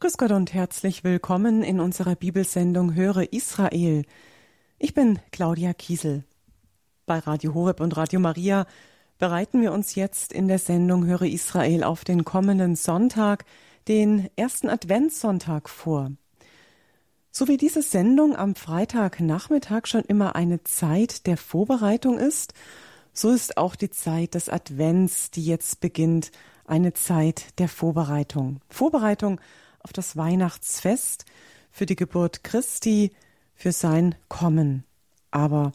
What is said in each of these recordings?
Grüß Gott und herzlich willkommen in unserer Bibelsendung Höre Israel. Ich bin Claudia Kiesel. Bei Radio Horeb und Radio Maria bereiten wir uns jetzt in der Sendung Höre Israel auf den kommenden Sonntag, den ersten Adventssonntag vor. So wie diese Sendung am Freitagnachmittag schon immer eine Zeit der Vorbereitung ist, so ist auch die Zeit des Advents, die jetzt beginnt, eine Zeit der Vorbereitung. Vorbereitung auf das Weihnachtsfest, für die Geburt Christi, für sein Kommen. Aber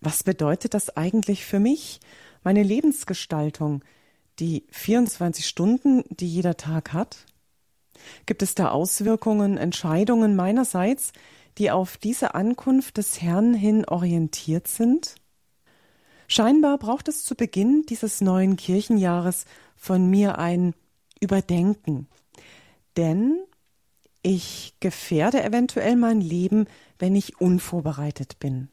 was bedeutet das eigentlich für mich, meine Lebensgestaltung, die 24 Stunden, die jeder Tag hat? Gibt es da Auswirkungen, Entscheidungen meinerseits, die auf diese Ankunft des Herrn hin orientiert sind? Scheinbar braucht es zu Beginn dieses neuen Kirchenjahres von mir ein Überdenken, denn ich gefährde eventuell mein Leben, wenn ich unvorbereitet bin.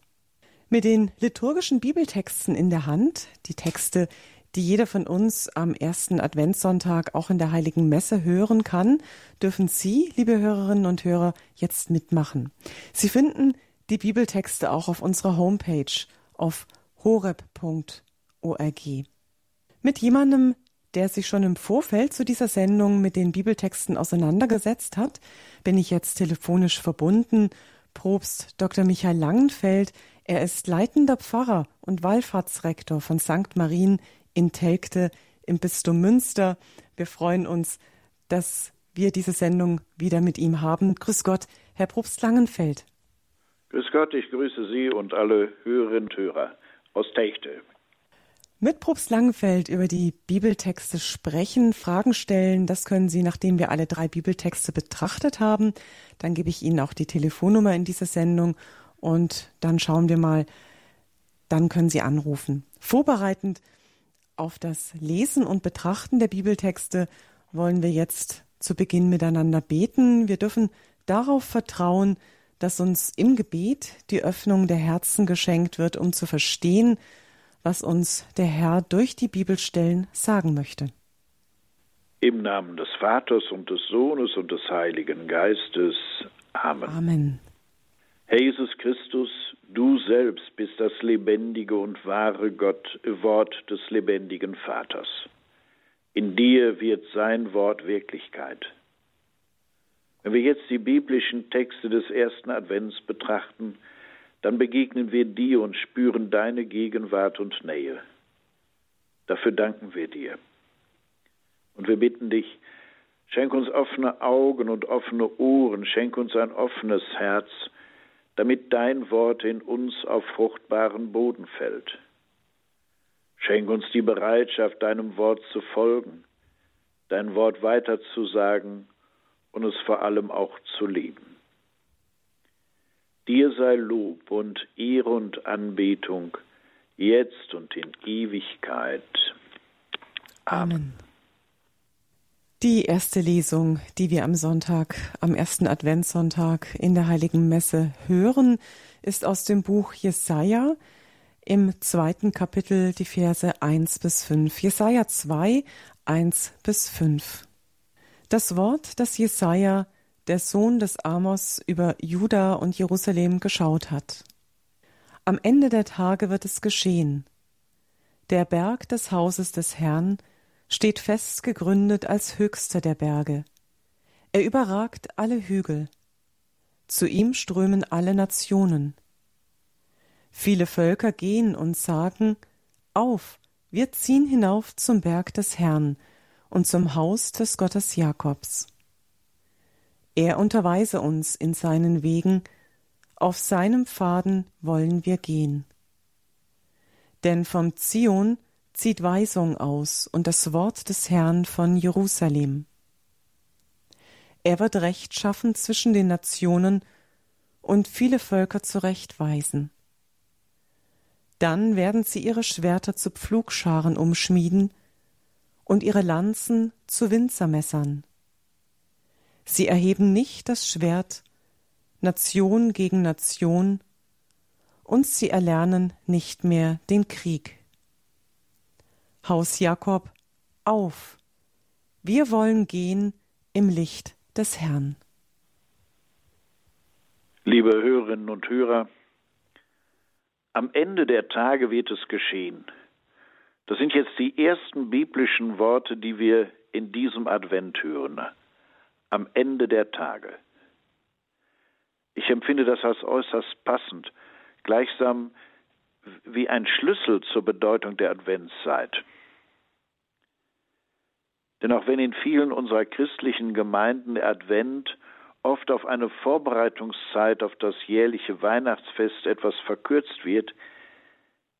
Mit den liturgischen Bibeltexten in der Hand, die Texte, die jeder von uns am ersten Adventssonntag auch in der heiligen Messe hören kann, dürfen Sie, liebe Hörerinnen und Hörer, jetzt mitmachen. Sie finden die Bibeltexte auch auf unserer Homepage auf horeb.org. Mit jemandem, der sich schon im Vorfeld zu dieser Sendung mit den Bibeltexten auseinandergesetzt hat, bin ich jetzt telefonisch verbunden. Propst Dr. Michael Langenfeld. Er ist leitender Pfarrer und Wallfahrtsrektor von St. Marien in Telgte im Bistum Münster. Wir freuen uns, dass wir diese Sendung wieder mit ihm haben. Grüß Gott, Herr Propst Langenfeld. Grüß Gott, ich grüße Sie und alle Hörerinnen und Hörer aus Telgte. Mit Probst Langenfeld über die Bibeltexte sprechen, Fragen stellen, das können Sie, nachdem wir alle drei Bibeltexte betrachtet haben. Dann gebe ich Ihnen auch die Telefonnummer in dieser Sendung und dann schauen wir mal, dann können Sie anrufen. Vorbereitend auf das Lesen und Betrachten der Bibeltexte wollen wir jetzt zu Beginn miteinander beten. Wir dürfen darauf vertrauen, dass uns im Gebet die Öffnung der Herzen geschenkt wird, um zu verstehen, was uns der Herr durch die Bibelstellen sagen möchte. Im Namen des Vaters und des Sohnes und des Heiligen Geistes. Amen. Amen. Herr Jesus Christus, du selbst bist das lebendige und wahre Gott, Wort des lebendigen Vaters. In dir wird sein Wort Wirklichkeit. Wenn wir jetzt die biblischen Texte des ersten Advents betrachten, dann begegnen wir dir und spüren deine Gegenwart und Nähe. Dafür danken wir dir. Und wir bitten dich, schenk uns offene Augen und offene Ohren, schenk uns ein offenes Herz, damit dein Wort in uns auf fruchtbaren Boden fällt. Schenk uns die Bereitschaft, deinem Wort zu folgen, dein Wort weiterzusagen und es vor allem auch zu lieben. Dir sei Lob und Ehre und Anbetung, jetzt und in Ewigkeit. Amen. Die erste Lesung, die wir am Sonntag, am ersten Adventssonntag in der Heiligen Messe hören, ist aus dem Buch Jesaja im zweiten Kapitel die Verse 1 bis 5. Jesaja 2, 1 bis 5. Das Wort, das Jesaja der Sohn des Amos, über Juda und Jerusalem geschaut hat. Am Ende der Tage wird es geschehen. Der Berg des Hauses des Herrn steht fest gegründet als höchster der Berge. Er überragt alle Hügel. Zu ihm strömen alle Nationen. Viele Völker gehen und sagen, Auf, wir ziehen hinauf zum Berg des Herrn und zum Haus des Gottes Jakobs. Er unterweise uns in seinen Wegen, auf seinem Pfaden wollen wir gehen. Denn vom Zion zieht Weisung aus und das Wort des Herrn von Jerusalem. Er wird Recht schaffen zwischen den Nationen und viele Völker zurechtweisen. Dann werden sie ihre Schwerter zu Pflugscharen umschmieden und ihre Lanzen zu Winzermessern. Sie erheben nicht das Schwert, Nation gegen Nation, und sie erlernen nicht mehr den Krieg. Haus Jakob, auf! Wir wollen gehen im Licht des Herrn. Liebe Hörerinnen und Hörer, am Ende der Tage wird es geschehen. Das sind jetzt die ersten biblischen Worte, die wir in diesem Advent hören. Am Ende der Tage. Ich empfinde das als äußerst passend, gleichsam wie ein Schlüssel zur Bedeutung der Adventszeit. Denn auch wenn in vielen unserer christlichen Gemeinden der Advent oft auf eine Vorbereitungszeit auf das jährliche Weihnachtsfest etwas verkürzt wird,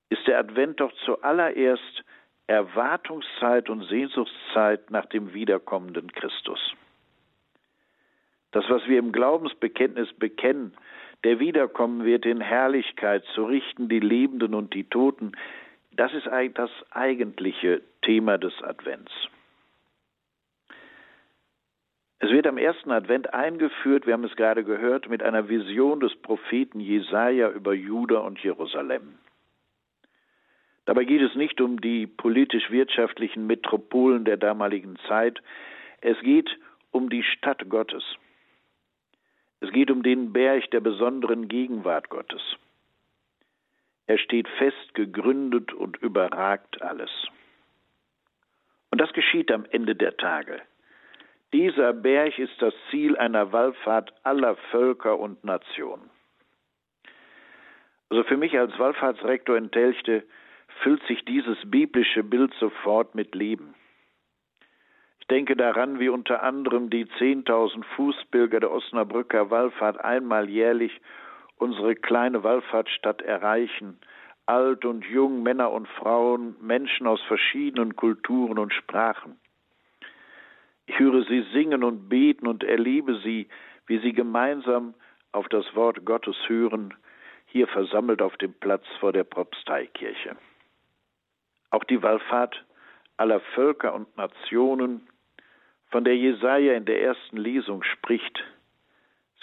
ist der Advent doch zuallererst Erwartungszeit und Sehnsuchtszeit nach dem wiederkommenden Christus. Das, was wir im Glaubensbekenntnis bekennen, der wiederkommen wird in Herrlichkeit zu richten die Lebenden und die Toten, das ist das eigentliche Thema des Advents. Es wird am ersten Advent eingeführt, wir haben es gerade gehört, mit einer Vision des Propheten Jesaja über Juda und Jerusalem. Dabei geht es nicht um die politisch-wirtschaftlichen Metropolen der damaligen Zeit, es geht um die Stadt Gottes. Es geht um den Berg der besonderen Gegenwart Gottes. Er steht fest gegründet und überragt alles. Und das geschieht am Ende der Tage. Dieser Berg ist das Ziel einer Wallfahrt aller Völker und Nationen. Also für mich als Wallfahrtsrektor in Telchte füllt sich dieses biblische Bild sofort mit Leben. Denke daran, wie unter anderem die 10.000 Fußpilger der Osnabrücker Wallfahrt einmal jährlich unsere kleine Wallfahrtsstadt erreichen, alt und jung, Männer und Frauen, Menschen aus verschiedenen Kulturen und Sprachen. Ich höre sie singen und beten und erlebe sie, wie sie gemeinsam auf das Wort Gottes hören, hier versammelt auf dem Platz vor der Propsteikirche. Auch die Wallfahrt aller Völker und Nationen, von der Jesaja in der ersten Lesung spricht,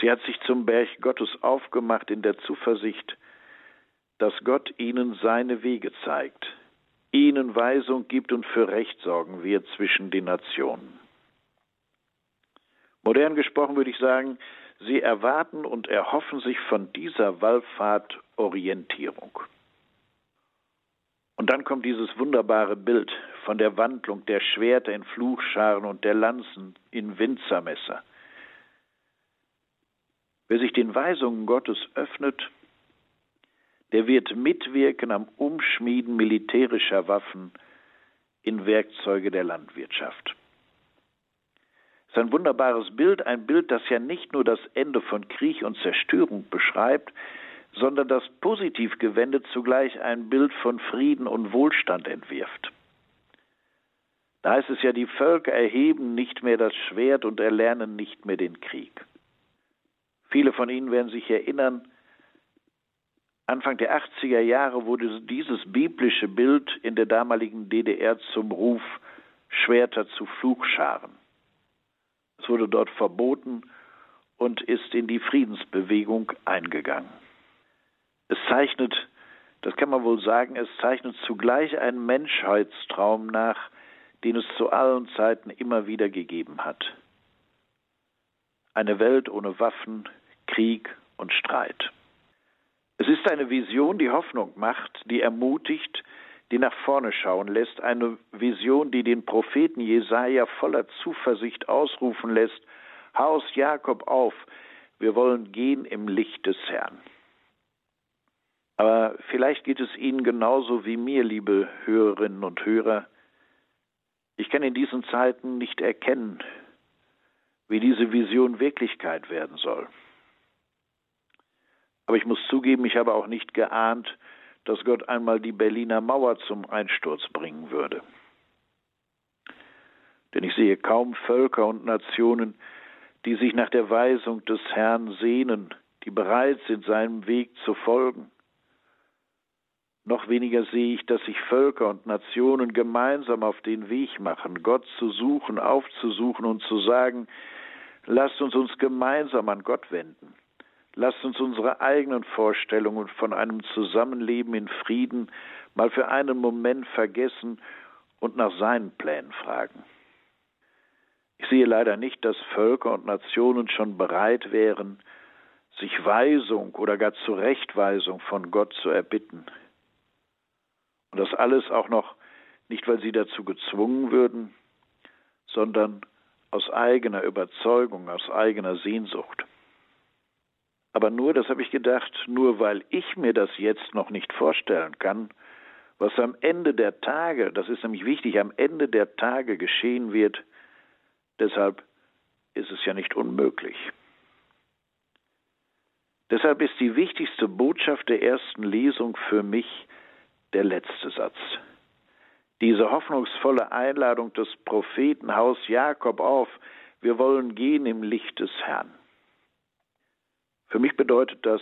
sie hat sich zum Berg Gottes aufgemacht in der Zuversicht, dass Gott ihnen seine Wege zeigt, ihnen Weisung gibt und für Recht sorgen wird zwischen den Nationen. Modern gesprochen würde ich sagen, sie erwarten und erhoffen sich von dieser Wallfahrt Orientierung. Und dann kommt dieses wunderbare Bild von der Wandlung der Schwerter in Fluchscharen und der Lanzen in Winzermesser. Wer sich den Weisungen Gottes öffnet, der wird mitwirken am Umschmieden militärischer Waffen in Werkzeuge der Landwirtschaft. Das ist ein wunderbares Bild, ein Bild, das ja nicht nur das Ende von Krieg und Zerstörung beschreibt, sondern das positiv gewendet zugleich ein Bild von Frieden und Wohlstand entwirft. Da heißt es ja, die Völker erheben nicht mehr das Schwert und erlernen nicht mehr den Krieg. Viele von Ihnen werden sich erinnern, Anfang der 80er Jahre wurde dieses biblische Bild in der damaligen DDR zum Ruf Schwerter zu Flugscharen. Es wurde dort verboten und ist in die Friedensbewegung eingegangen. Es zeichnet, das kann man wohl sagen, es zeichnet zugleich einen Menschheitstraum nach, den es zu allen Zeiten immer wieder gegeben hat. Eine Welt ohne Waffen, Krieg und Streit. Es ist eine Vision, die Hoffnung macht, die ermutigt, die nach vorne schauen lässt, eine Vision, die den Propheten Jesaja voller Zuversicht ausrufen lässt: Haus Jakob auf, wir wollen gehen im Licht des Herrn. Aber vielleicht geht es Ihnen genauso wie mir, liebe Hörerinnen und Hörer. Ich kann in diesen Zeiten nicht erkennen, wie diese Vision Wirklichkeit werden soll. Aber ich muss zugeben, ich habe auch nicht geahnt, dass Gott einmal die Berliner Mauer zum Einsturz bringen würde. Denn ich sehe kaum Völker und Nationen, die sich nach der Weisung des Herrn sehnen, die bereit sind, seinem Weg zu folgen. Noch weniger sehe ich, dass sich Völker und Nationen gemeinsam auf den Weg machen, Gott zu suchen, aufzusuchen und zu sagen, lasst uns uns gemeinsam an Gott wenden. Lasst uns unsere eigenen Vorstellungen von einem Zusammenleben in Frieden mal für einen Moment vergessen und nach seinen Plänen fragen. Ich sehe leider nicht, dass Völker und Nationen schon bereit wären, sich Weisung oder gar Zurechtweisung von Gott zu erbitten. Und das alles auch noch nicht, weil sie dazu gezwungen würden, sondern aus eigener Überzeugung, aus eigener Sehnsucht. Aber nur, das habe ich gedacht, nur weil ich mir das jetzt noch nicht vorstellen kann, was am Ende der Tage, das ist nämlich wichtig, am Ende der Tage geschehen wird, deshalb ist es ja nicht unmöglich. Deshalb ist die wichtigste Botschaft der ersten Lesung für mich der letzte Satz. Diese hoffnungsvolle Einladung des Propheten Haus Jakob auf, wir wollen gehen im Licht des Herrn. Für mich bedeutet das,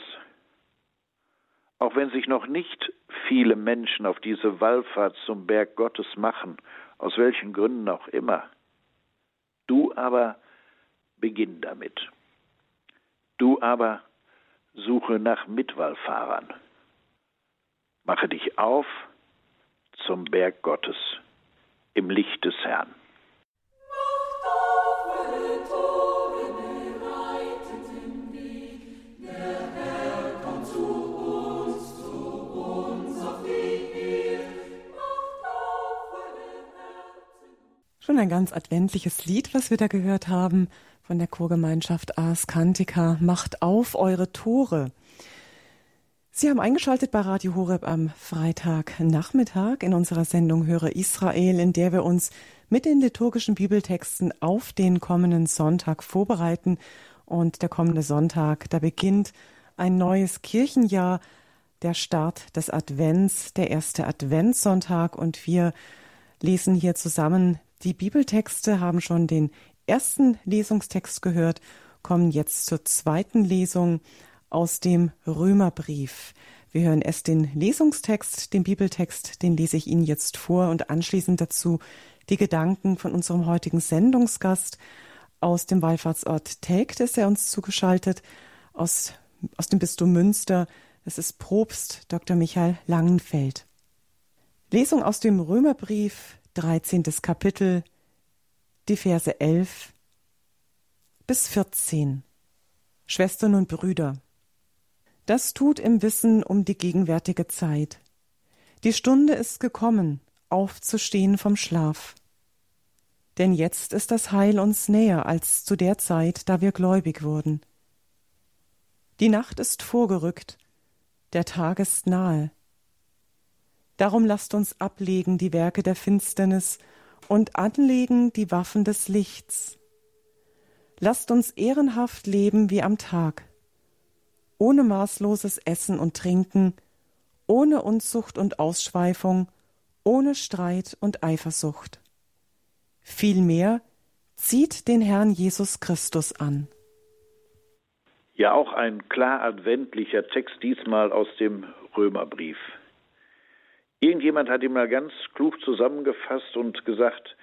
auch wenn sich noch nicht viele Menschen auf diese Wallfahrt zum Berg Gottes machen, aus welchen Gründen auch immer, du aber beginn damit. Du aber suche nach Mitwallfahrern. Mache dich auf zum Berg Gottes im Licht des Herrn. Schon ein ganz adventliches Lied, was wir da gehört haben von der Chorgemeinschaft Ars Cantica. Macht auf eure Tore. Sie haben eingeschaltet bei Radio Horeb am Freitagnachmittag in unserer Sendung Höre Israel, in der wir uns mit den liturgischen Bibeltexten auf den kommenden Sonntag vorbereiten. Und der kommende Sonntag, da beginnt ein neues Kirchenjahr, der Start des Advents, der erste Adventssonntag. Und wir lesen hier zusammen die Bibeltexte haben schon den ersten Lesungstext gehört, kommen jetzt zur zweiten Lesung aus dem Römerbrief. Wir hören erst den Lesungstext, den Bibeltext, den lese ich Ihnen jetzt vor und anschließend dazu die Gedanken von unserem heutigen Sendungsgast aus dem Wallfahrtsort Telgt ist er uns zugeschaltet, aus, aus dem Bistum Münster. Es ist Probst Dr. Michael Langenfeld. Lesung aus dem Römerbrief, 13. Kapitel, die Verse 11 bis 14. Schwestern und Brüder, das tut im Wissen um die gegenwärtige Zeit. Die Stunde ist gekommen, aufzustehen vom Schlaf. Denn jetzt ist das Heil uns näher als zu der Zeit, da wir gläubig wurden. Die Nacht ist vorgerückt, der Tag ist nahe. Darum lasst uns ablegen die Werke der Finsternis und anlegen die Waffen des Lichts. Lasst uns ehrenhaft leben wie am Tag, ohne maßloses Essen und Trinken, ohne Unzucht und Ausschweifung, ohne Streit und Eifersucht. Vielmehr zieht den Herrn Jesus Christus an. Ja, auch ein klar adventlicher Text diesmal aus dem Römerbrief. Irgendjemand hat ihn mal ganz klug zusammengefasst und gesagt,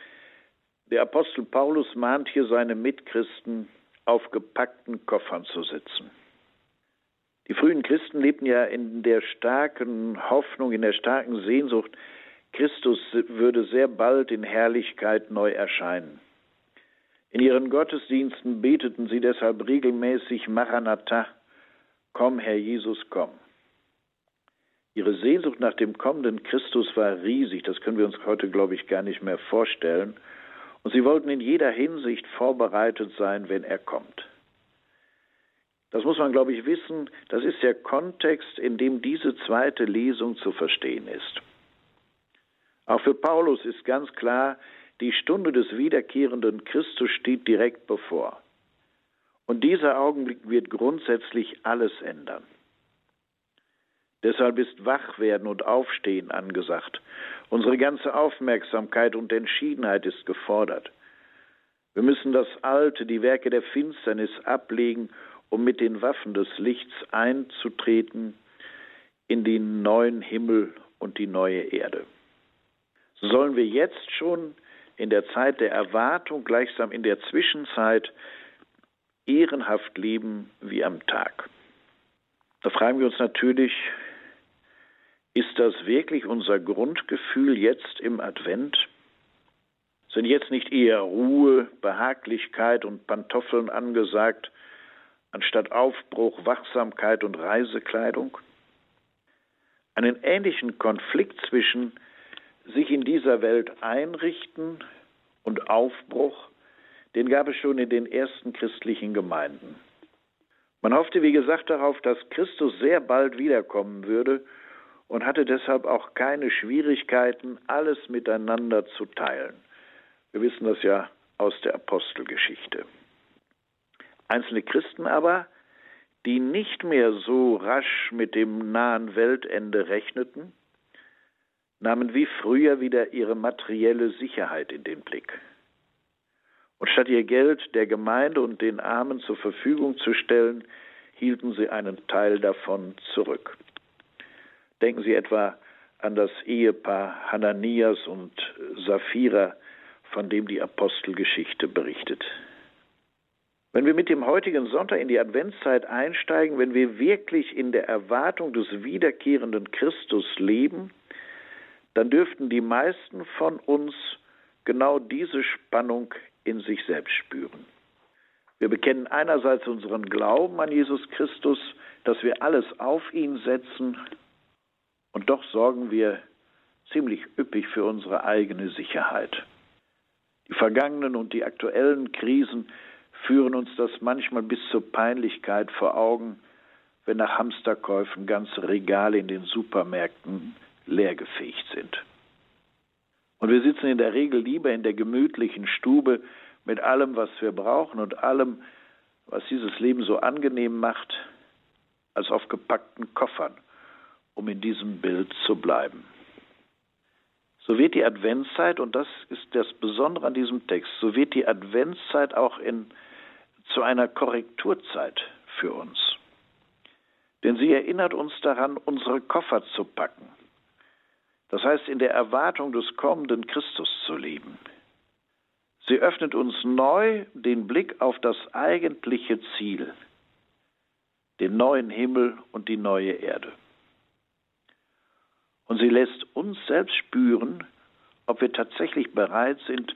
der Apostel Paulus mahnt hier seine Mitchristen, auf gepackten Koffern zu sitzen. Die frühen Christen lebten ja in der starken Hoffnung, in der starken Sehnsucht, Christus würde sehr bald in Herrlichkeit neu erscheinen. In ihren Gottesdiensten beteten sie deshalb regelmäßig Maranatha, komm Herr Jesus, komm. Ihre Sehnsucht nach dem kommenden Christus war riesig, das können wir uns heute, glaube ich, gar nicht mehr vorstellen. Und sie wollten in jeder Hinsicht vorbereitet sein, wenn er kommt. Das muss man, glaube ich, wissen. Das ist der Kontext, in dem diese zweite Lesung zu verstehen ist. Auch für Paulus ist ganz klar, die Stunde des wiederkehrenden Christus steht direkt bevor. Und dieser Augenblick wird grundsätzlich alles ändern. Deshalb ist Wachwerden und Aufstehen angesagt. Unsere ganze Aufmerksamkeit und Entschiedenheit ist gefordert. Wir müssen das Alte, die Werke der Finsternis ablegen, um mit den Waffen des Lichts einzutreten in den neuen Himmel und die neue Erde. So sollen wir jetzt schon in der Zeit der Erwartung, gleichsam in der Zwischenzeit, ehrenhaft leben wie am Tag. Da fragen wir uns natürlich, ist das wirklich unser Grundgefühl jetzt im Advent? Sind jetzt nicht eher Ruhe, Behaglichkeit und Pantoffeln angesagt, anstatt Aufbruch, Wachsamkeit und Reisekleidung? Einen ähnlichen Konflikt zwischen sich in dieser Welt einrichten und Aufbruch, den gab es schon in den ersten christlichen Gemeinden. Man hoffte, wie gesagt, darauf, dass Christus sehr bald wiederkommen würde und hatte deshalb auch keine Schwierigkeiten, alles miteinander zu teilen. Wir wissen das ja aus der Apostelgeschichte. Einzelne Christen aber, die nicht mehr so rasch mit dem nahen Weltende rechneten, nahmen wie früher wieder ihre materielle Sicherheit in den Blick. Und statt ihr Geld der Gemeinde und den Armen zur Verfügung zu stellen, hielten sie einen Teil davon zurück. Denken Sie etwa an das Ehepaar Hananias und Sapphira, von dem die Apostelgeschichte berichtet. Wenn wir mit dem heutigen Sonntag in die Adventszeit einsteigen, wenn wir wirklich in der Erwartung des wiederkehrenden Christus leben, dann dürften die meisten von uns genau diese Spannung in sich selbst spüren. Wir bekennen einerseits unseren Glauben an Jesus Christus, dass wir alles auf ihn setzen, und doch sorgen wir ziemlich üppig für unsere eigene Sicherheit. Die vergangenen und die aktuellen Krisen führen uns das manchmal bis zur Peinlichkeit vor Augen, wenn nach Hamsterkäufen ganze Regale in den Supermärkten leergefegt sind. Und wir sitzen in der Regel lieber in der gemütlichen Stube mit allem, was wir brauchen und allem, was dieses Leben so angenehm macht, als auf gepackten Koffern, um in diesem Bild zu bleiben. So wird die Adventszeit, und das ist das Besondere an diesem Text, so wird die Adventszeit auch in, zu einer Korrekturzeit für uns. Denn sie erinnert uns daran, unsere Koffer zu packen. Das heißt, in der Erwartung des kommenden Christus zu leben. Sie öffnet uns neu den Blick auf das eigentliche Ziel, den neuen Himmel und die neue Erde. Und sie lässt uns selbst spüren, ob wir tatsächlich bereit sind,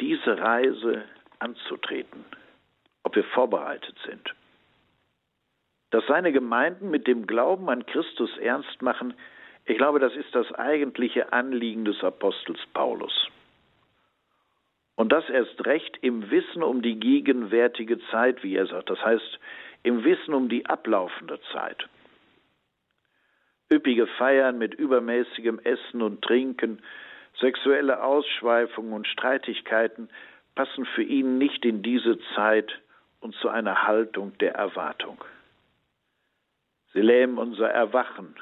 diese Reise anzutreten, ob wir vorbereitet sind. Dass seine Gemeinden mit dem Glauben an Christus ernst machen, ich glaube, das ist das eigentliche Anliegen des Apostels Paulus. Und das erst recht im Wissen um die gegenwärtige Zeit, wie er sagt, das heißt im Wissen um die ablaufende Zeit. Üppige Feiern mit übermäßigem Essen und Trinken, sexuelle Ausschweifungen und Streitigkeiten passen für ihn nicht in diese Zeit und zu einer Haltung der Erwartung. Sie lähmen unser Erwachen,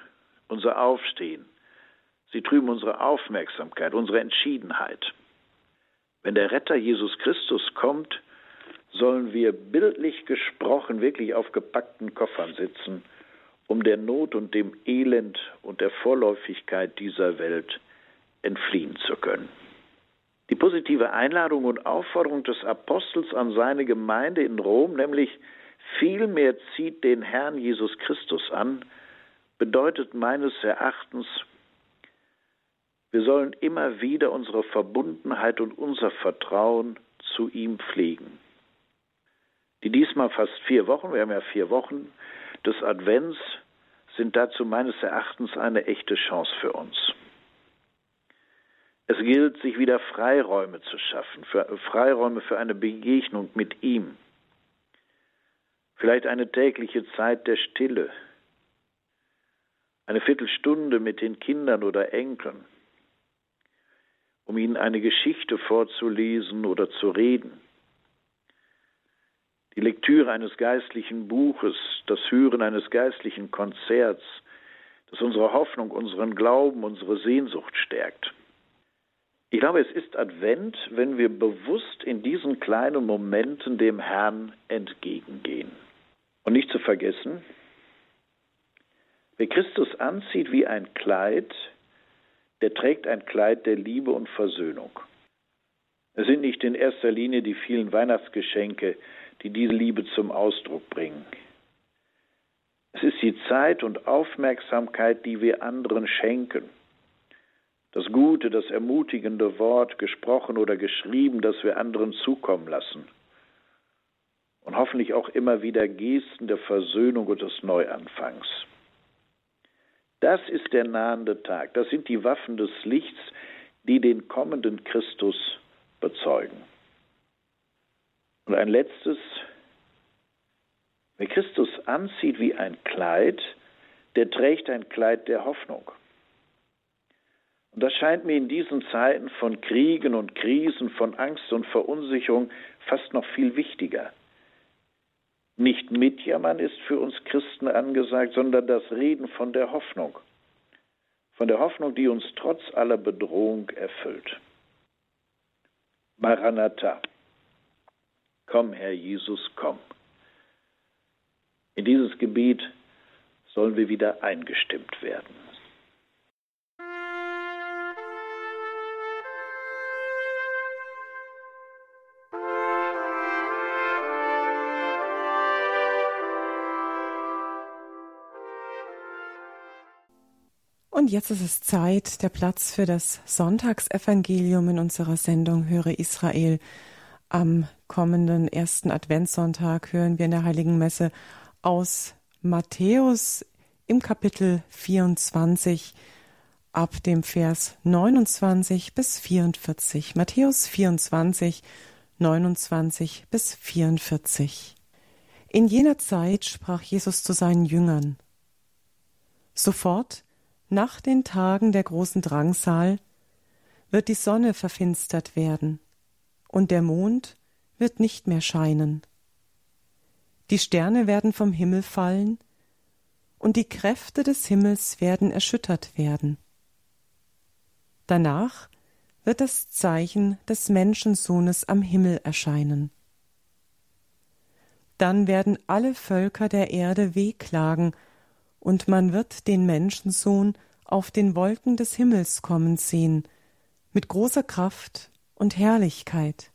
unser Aufstehen. Sie trüben unsere Aufmerksamkeit, unsere Entschiedenheit. Wenn der Retter Jesus Christus kommt, sollen wir bildlich gesprochen wirklich auf gepackten Koffern sitzen, um der Not und dem Elend und der Vorläufigkeit dieser Welt entfliehen zu können. Die positive Einladung und Aufforderung des Apostels an seine Gemeinde in Rom, nämlich vielmehr zieht den Herrn Jesus Christus an, bedeutet meines Erachtens, wir sollen immer wieder unsere Verbundenheit und unser Vertrauen zu ihm pflegen. Die diesmal fast vier Wochen, wir haben ja vier Wochen des Advents, sind dazu meines Erachtens eine echte Chance für uns. Es gilt, sich wieder Freiräume zu schaffen, für, Freiräume für eine Begegnung mit ihm. Vielleicht eine tägliche Zeit der Stille, eine Viertelstunde mit den Kindern oder Enkeln, um ihnen eine Geschichte vorzulesen oder zu reden. Die Lektüre eines geistlichen Buches, das Hören eines geistlichen Konzerts, das unsere Hoffnung, unseren Glauben, unsere Sehnsucht stärkt. Ich glaube, es ist Advent, wenn wir bewusst in diesen kleinen Momenten dem Herrn entgegengehen. Und nicht zu vergessen, Wer Christus anzieht wie ein Kleid, der trägt ein Kleid der Liebe und Versöhnung. Es sind nicht in erster Linie die vielen Weihnachtsgeschenke, die diese Liebe zum Ausdruck bringen. Es ist die Zeit und Aufmerksamkeit, die wir anderen schenken. Das gute, das ermutigende Wort, gesprochen oder geschrieben, das wir anderen zukommen lassen. Und hoffentlich auch immer wieder Gesten der Versöhnung und des Neuanfangs. Das ist der nahende Tag. Das sind die Waffen des Lichts, die den kommenden Christus bezeugen. Und ein letztes, wer Christus anzieht wie ein Kleid, der trägt ein Kleid der Hoffnung. Und das scheint mir in diesen Zeiten von Kriegen und Krisen, von Angst und Verunsicherung fast noch viel wichtiger. Nicht mitjammern ist für uns Christen angesagt, sondern das Reden von der Hoffnung. Von der Hoffnung, die uns trotz aller Bedrohung erfüllt. Maranatha. Komm, Herr Jesus, komm. In dieses Gebiet sollen wir wieder eingestimmt werden. Und jetzt ist es Zeit, der Platz für das Sonntagsevangelium in unserer Sendung Höre Israel. Am kommenden ersten Adventssonntag hören wir in der Heiligen Messe aus Matthäus im Kapitel 24 ab dem Vers 29 bis 44. Matthäus 24, 29 bis 44. In jener Zeit sprach Jesus zu seinen Jüngern. Sofort nach den Tagen der großen Drangsal wird die Sonne verfinstert werden, und der Mond wird nicht mehr scheinen. Die Sterne werden vom Himmel fallen, und die Kräfte des Himmels werden erschüttert werden. Danach wird das Zeichen des Menschensohnes am Himmel erscheinen. Dann werden alle Völker der Erde wehklagen und man wird den Menschensohn auf den Wolken des Himmels kommen sehen, mit großer Kraft und Herrlichkeit.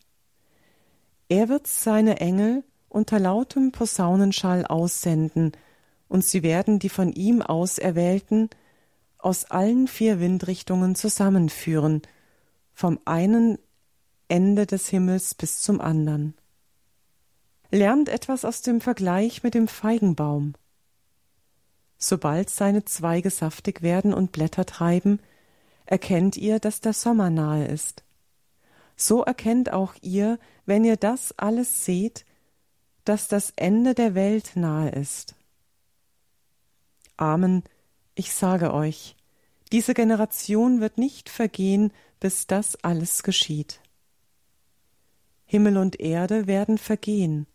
Er wird seine Engel unter lautem Posaunenschall aussenden, und sie werden die von ihm Auserwählten aus allen vier Windrichtungen zusammenführen, vom einen Ende des Himmels bis zum andern. Lernt etwas aus dem Vergleich mit dem Feigenbaum. Sobald seine Zweige saftig werden und Blätter treiben, erkennt ihr, dass der Sommer nahe ist. So erkennt auch ihr, wenn ihr das alles seht, dass das Ende der Welt nahe ist. Amen, ich sage euch, diese Generation wird nicht vergehen, bis das alles geschieht. Himmel und Erde werden vergehen,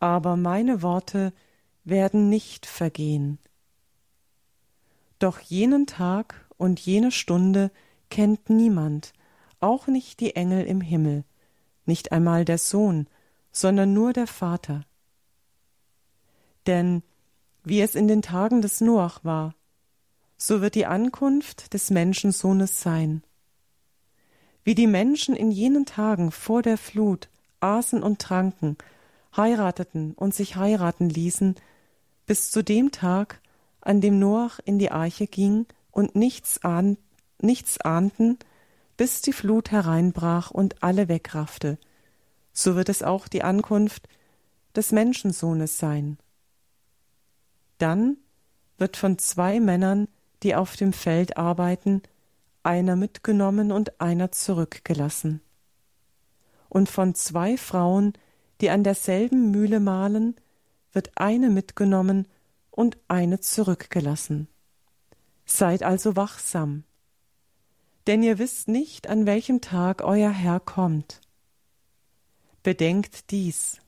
aber meine Worte werden nicht vergehen. Doch jenen Tag und jene Stunde kennt niemand, auch nicht die Engel im Himmel, nicht einmal der Sohn, sondern nur der Vater. Denn wie es in den Tagen des Noach war, so wird die Ankunft des Menschensohnes sein. Wie die Menschen in jenen Tagen vor der Flut aßen und tranken, heirateten und sich heiraten ließen, bis zu dem Tag, an dem Noach in die Arche ging und nichts, ahn, nichts ahnten, bis die Flut hereinbrach und alle wegraffte, so wird es auch die Ankunft des Menschensohnes sein. Dann wird von zwei Männern, die auf dem Feld arbeiten, einer mitgenommen und einer zurückgelassen. Und von zwei Frauen, die an derselben Mühle mahlen, wird eine mitgenommen und eine zurückgelassen. Seid also wachsam, denn ihr wisst nicht, an welchem Tag euer Herr kommt. Bedenkt dies.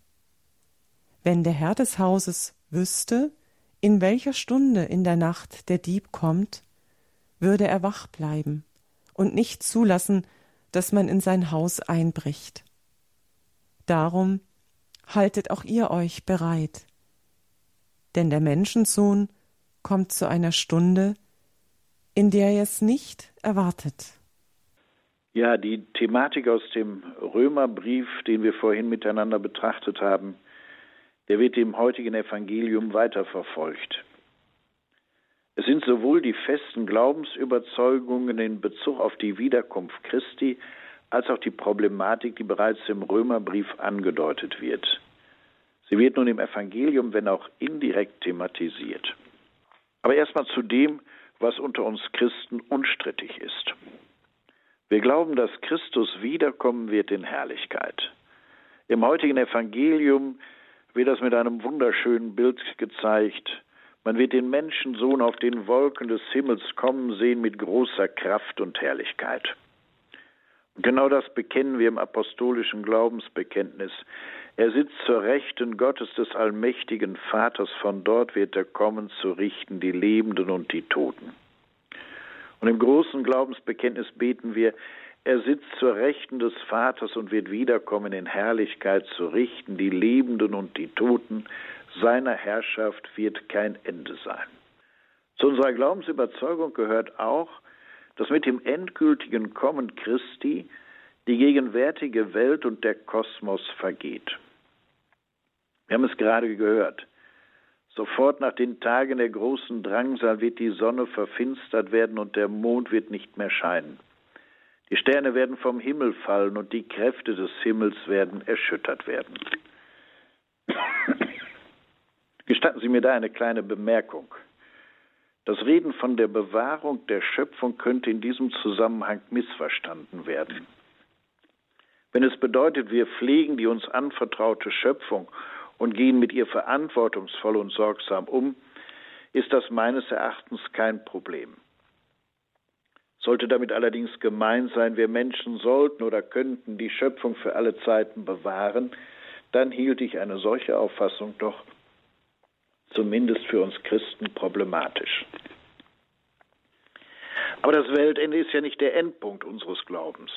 Wenn der Herr des Hauses wüsste, in welcher Stunde in der Nacht der Dieb kommt, würde er wach bleiben und nicht zulassen, dass man in sein Haus einbricht. Darum haltet auch ihr euch bereit, denn der Menschensohn kommt zu einer Stunde, in der er es nicht erwartet. Ja, die Thematik aus dem Römerbrief, den wir vorhin miteinander betrachtet haben, der wird im heutigen Evangelium weiterverfolgt. Es sind sowohl die festen Glaubensüberzeugungen in Bezug auf die Wiederkunft Christi als auch die Problematik, die bereits im Römerbrief angedeutet wird. Sie wird nun im Evangelium, wenn auch indirekt, thematisiert. Aber erstmal zu dem, was unter uns Christen unstrittig ist. Wir glauben, dass Christus wiederkommen wird in Herrlichkeit. Im heutigen Evangelium wird das mit einem wunderschönen Bild gezeigt. Man wird den Menschensohn auf den Wolken des Himmels kommen sehen mit großer Kraft und Herrlichkeit. Und genau das bekennen wir im apostolischen Glaubensbekenntnis. Er sitzt zur Rechten Gottes des allmächtigen Vaters, von dort wird er kommen zu richten die Lebenden und die Toten. Und im großen Glaubensbekenntnis beten wir, er sitzt zur Rechten des Vaters und wird wiederkommen in Herrlichkeit zu richten die Lebenden und die Toten. Seiner Herrschaft wird kein Ende sein. Zu unserer Glaubensüberzeugung gehört auch, dass mit dem endgültigen Kommen Christi die gegenwärtige Welt und der Kosmos vergeht. Wir haben es gerade gehört. Sofort nach den Tagen der großen Drangsal wird die Sonne verfinstert werden und der Mond wird nicht mehr scheinen. Die Sterne werden vom Himmel fallen und die Kräfte des Himmels werden erschüttert werden. Gestatten Sie mir da eine kleine Bemerkung. Das Reden von der Bewahrung der Schöpfung könnte in diesem Zusammenhang missverstanden werden. Wenn es bedeutet, wir pflegen die uns anvertraute Schöpfung und gehen mit ihr verantwortungsvoll und sorgsam um, ist das meines Erachtens kein Problem. Sollte damit allerdings gemeint sein, wir Menschen sollten oder könnten die Schöpfung für alle Zeiten bewahren, dann hielt ich eine solche Auffassung doch zumindest für uns Christen problematisch. Aber das Weltende ist ja nicht der Endpunkt unseres Glaubens.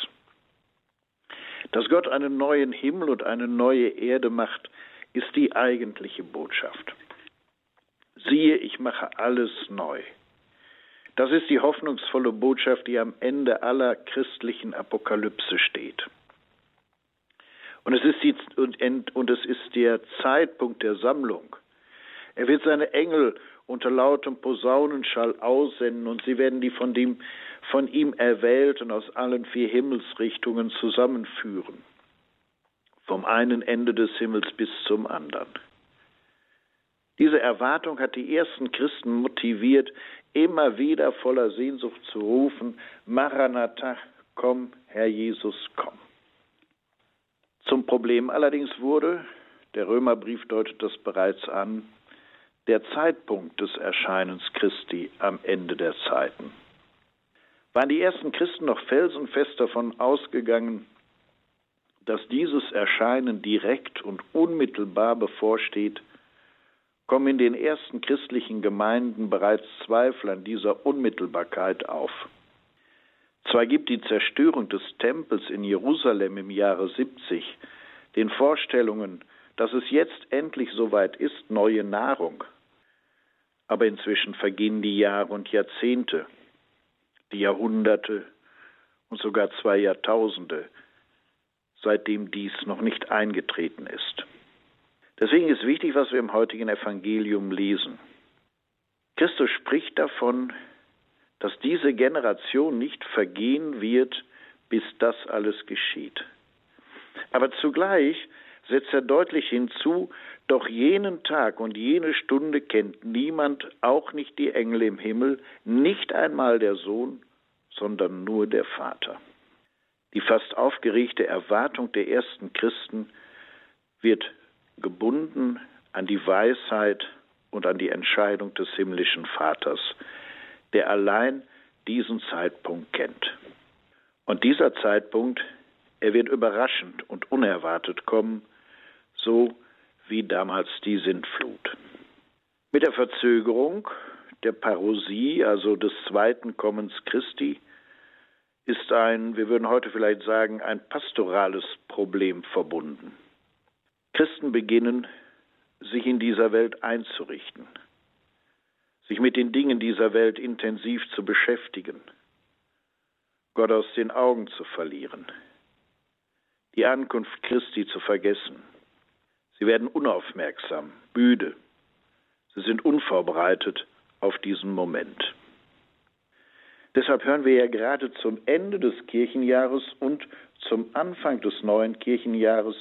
Dass Gott einen neuen Himmel und eine neue Erde macht, ist die eigentliche Botschaft. Siehe, ich mache alles neu. Das ist die hoffnungsvolle Botschaft, die am Ende aller christlichen Apokalypse steht. Und es ist, die, und, und es ist der Zeitpunkt der Sammlung. Er wird seine Engel unter lautem Posaunenschall aussenden und sie werden die von, dem, von ihm Erwählten aus allen vier Himmelsrichtungen zusammenführen. Vom einen Ende des Himmels bis zum anderen. Diese Erwartung hat die ersten Christen motiviert, immer wieder voller Sehnsucht zu rufen, Maranatha, komm, Herr Jesus, komm. Zum Problem allerdings wurde, der Römerbrief deutet das bereits an, der Zeitpunkt des Erscheinens Christi am Ende der Zeiten. Waren die ersten Christen noch felsenfest davon ausgegangen, dass dieses Erscheinen direkt und unmittelbar bevorsteht, kommen in den ersten christlichen Gemeinden bereits Zweifel an dieser Unmittelbarkeit auf. Zwar gibt die Zerstörung des Tempels in Jerusalem im Jahre 70 den Vorstellungen, dass es jetzt endlich soweit ist, neue Nahrung, aber inzwischen vergehen die Jahre und Jahrzehnte, die Jahrhunderte und sogar zwei Jahrtausende, seitdem dies noch nicht eingetreten ist. Deswegen ist wichtig, was wir im heutigen Evangelium lesen. Christus spricht davon, dass diese Generation nicht vergehen wird, bis das alles geschieht. Aber zugleich setzt er deutlich hinzu, doch jenen Tag und jene Stunde kennt niemand, auch nicht die Engel im Himmel, nicht einmal der Sohn, sondern nur der Vater. Die fast aufgeregte Erwartung der ersten Christen wird gebunden an die Weisheit und an die Entscheidung des himmlischen Vaters, der allein diesen Zeitpunkt kennt. Und dieser Zeitpunkt, er wird überraschend und unerwartet kommen, so wie damals die Sintflut. Mit der Verzögerung der Parosie, also des zweiten Kommens Christi, ist ein, wir würden heute vielleicht sagen, ein pastorales Problem verbunden. Christen beginnen, sich in dieser Welt einzurichten, sich mit den Dingen dieser Welt intensiv zu beschäftigen, Gott aus den Augen zu verlieren, die Ankunft Christi zu vergessen. Sie werden unaufmerksam, müde, sie sind unvorbereitet auf diesen Moment. Deshalb hören wir ja gerade zum Ende des Kirchenjahres und zum Anfang des neuen Kirchenjahres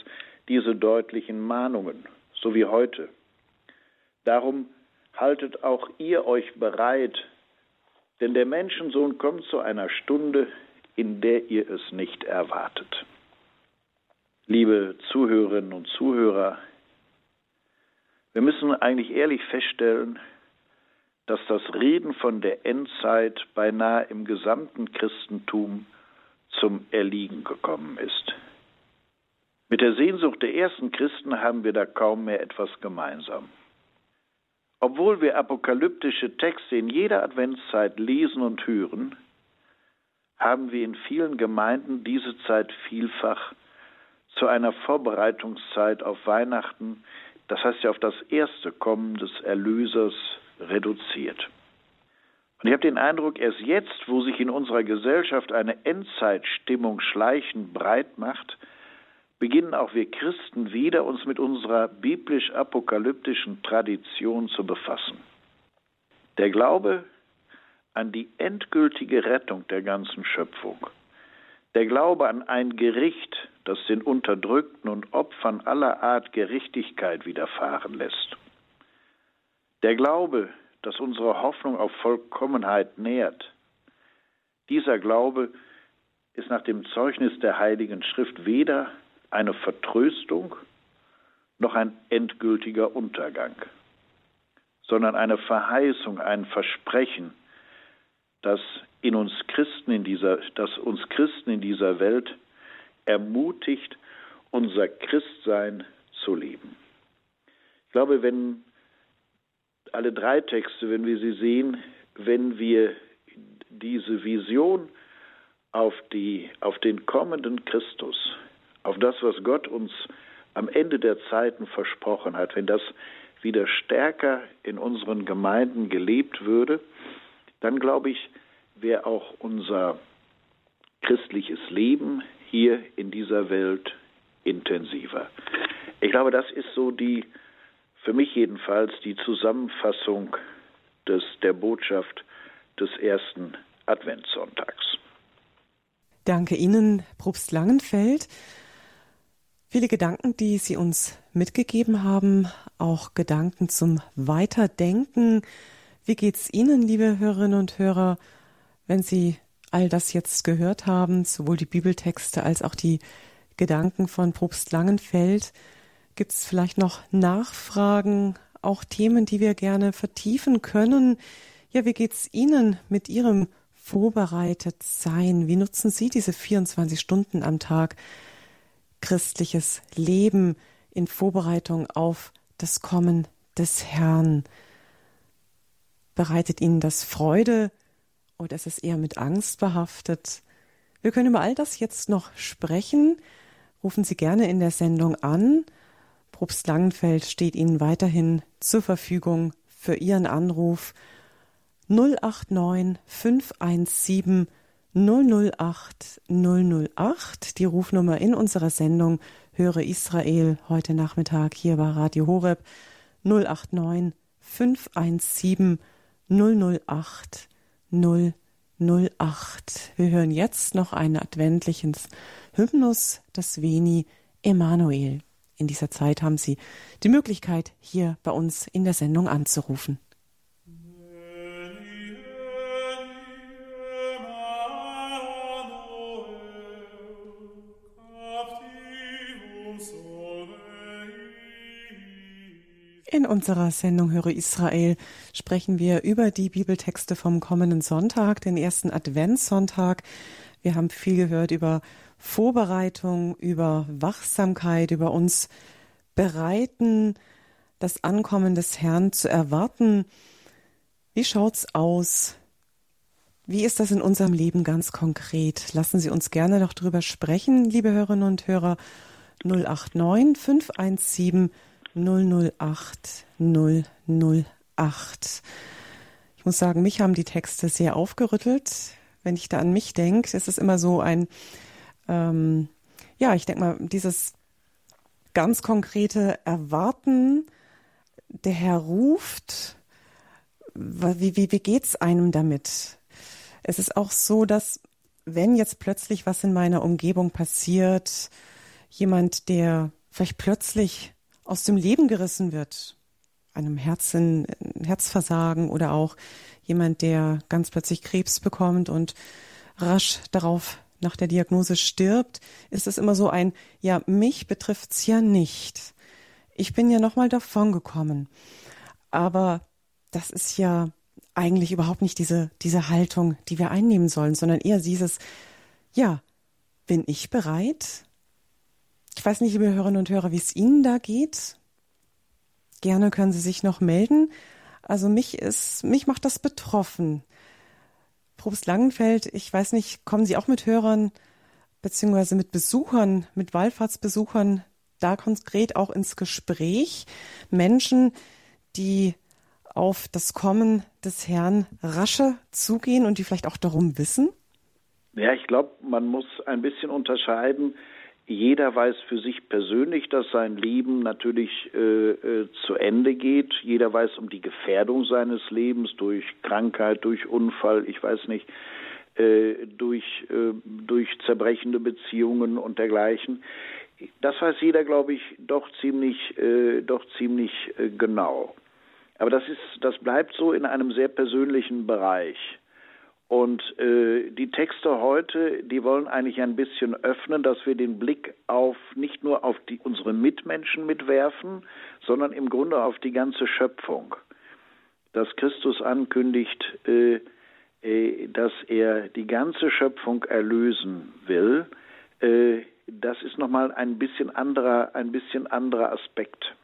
diese deutlichen Mahnungen, so wie heute. Darum haltet auch ihr euch bereit, denn der Menschensohn kommt zu einer Stunde, in der ihr es nicht erwartet. Liebe Zuhörerinnen und Zuhörer, wir müssen eigentlich ehrlich feststellen, dass das Reden von der Endzeit beinahe im gesamten Christentum zum Erliegen gekommen ist. Mit der Sehnsucht der ersten Christen haben wir da kaum mehr etwas gemeinsam. Obwohl wir apokalyptische Texte in jeder Adventszeit lesen und hören, haben wir in vielen Gemeinden diese Zeit vielfach zu einer Vorbereitungszeit auf Weihnachten, das heißt ja auf das erste Kommen des Erlösers, reduziert. Und ich habe den Eindruck, erst jetzt, wo sich in unserer Gesellschaft eine Endzeitstimmung schleichend breit macht, beginnen auch wir Christen wieder uns mit unserer biblisch-apokalyptischen Tradition zu befassen. Der Glaube an die endgültige Rettung der ganzen Schöpfung, der Glaube an ein Gericht, das den Unterdrückten und Opfern aller Art Gerechtigkeit widerfahren lässt, der Glaube, dass unsere Hoffnung auf Vollkommenheit nährt, dieser Glaube ist nach dem Zeugnis der Heiligen Schrift weder eine Vertröstung noch ein endgültiger Untergang, sondern eine Verheißung, ein Versprechen, das in uns Christen in dieser, das uns Christen in dieser Welt ermutigt, unser Christsein zu leben. Ich glaube, wenn alle drei Texte, wenn wir sie sehen, wenn wir diese Vision auf, die, auf den kommenden Christus, auf das, was Gott uns am Ende der Zeiten versprochen hat, wenn das wieder stärker in unseren Gemeinden gelebt würde, dann glaube ich, wäre auch unser christliches Leben hier in dieser Welt intensiver. Ich glaube, das ist so die, für mich jedenfalls, die Zusammenfassung des, der Botschaft des ersten Adventssonntags. Danke Ihnen, Probst Langenfeld. Viele Gedanken, die Sie uns mitgegeben haben, auch Gedanken zum Weiterdenken. Wie geht's Ihnen, liebe Hörerinnen und Hörer, wenn Sie all das jetzt gehört haben, sowohl die Bibeltexte als auch die Gedanken von Probst Langenfeld? Gibt es vielleicht noch Nachfragen, auch Themen, die wir gerne vertiefen können? Ja, wie geht's Ihnen mit Ihrem vorbereitet sein? Wie nutzen Sie diese 24 Stunden am Tag? christliches Leben in Vorbereitung auf das Kommen des Herrn? Bereitet Ihnen das Freude oder ist es eher mit Angst behaftet? Wir können über all das jetzt noch sprechen. Rufen Sie gerne in der Sendung an. Probst Langenfeld steht Ihnen weiterhin zur Verfügung für Ihren Anruf 089 517 008 008, die Rufnummer in unserer Sendung Höre Israel heute Nachmittag hier bei Radio Horeb 089 517 008 008. Wir hören jetzt noch einen adventlichen Hymnus, das Veni Emanuel. In dieser Zeit haben Sie die Möglichkeit, hier bei uns in der Sendung anzurufen. In unserer Sendung Höre Israel sprechen wir über die Bibeltexte vom kommenden Sonntag, den ersten Adventssonntag. Wir haben viel gehört über Vorbereitung, über Wachsamkeit, über uns bereiten, das Ankommen des Herrn zu erwarten. Wie schaut's aus? Wie ist das in unserem Leben ganz konkret? Lassen Sie uns gerne noch drüber sprechen, liebe Hörerinnen und Hörer. 089 517 008 008. Ich muss sagen, mich haben die Texte sehr aufgerüttelt. Wenn ich da an mich denke, ist es immer so ein, ähm, ja, ich denke mal, dieses ganz konkrete Erwarten, der Herr ruft, wie, wie, wie geht's einem damit? Es ist auch so, dass wenn jetzt plötzlich was in meiner Umgebung passiert, jemand, der vielleicht plötzlich aus dem Leben gerissen wird, einem Herzen, Herzversagen oder auch jemand, der ganz plötzlich Krebs bekommt und rasch darauf nach der Diagnose stirbt, ist es immer so ein, ja, mich betrifft's ja nicht. Ich bin ja nochmal davongekommen. Aber das ist ja eigentlich überhaupt nicht diese, diese Haltung, die wir einnehmen sollen, sondern eher dieses, ja, bin ich bereit? Ich weiß nicht, liebe Hörerinnen und Hörer, wie es Ihnen da geht. Gerne können Sie sich noch melden. Also mich ist, mich macht das betroffen. Probst Langenfeld, ich weiß nicht, kommen Sie auch mit Hörern beziehungsweise mit Besuchern, mit Wallfahrtsbesuchern da konkret auch ins Gespräch? Menschen, die auf das Kommen des Herrn rascher zugehen und die vielleicht auch darum wissen? Ja, ich glaube, man muss ein bisschen unterscheiden. Jeder weiß für sich persönlich, dass sein Leben natürlich äh, äh, zu Ende geht. Jeder weiß um die Gefährdung seines Lebens durch Krankheit, durch Unfall, ich weiß nicht, äh, durch, äh, durch zerbrechende Beziehungen und dergleichen. Das weiß jeder, glaube ich, doch ziemlich, äh, doch ziemlich äh, genau. Aber das ist, das bleibt so in einem sehr persönlichen Bereich. Und äh, die Texte heute, die wollen eigentlich ein bisschen öffnen, dass wir den Blick auf nicht nur auf die, unsere Mitmenschen mitwerfen, sondern im Grunde auf die ganze Schöpfung. Dass Christus ankündigt, äh, äh, dass er die ganze Schöpfung erlösen will, äh, das ist nochmal ein bisschen anderer, ein bisschen anderer Aspekt.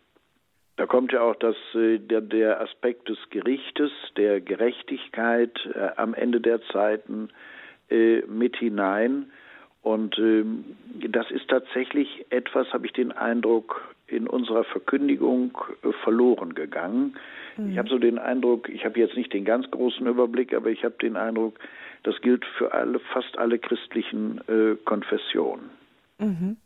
Da kommt ja auch das, äh, der, der Aspekt des Gerichtes, der Gerechtigkeit äh, am Ende der Zeiten äh, mit hinein. Und ähm, das ist tatsächlich etwas, habe ich den Eindruck, in unserer Verkündigung äh, verloren gegangen. Mhm. Ich habe so den Eindruck, ich habe jetzt nicht den ganz großen Überblick, aber ich habe den Eindruck, das gilt für alle, fast alle christlichen äh, Konfessionen. Mhm.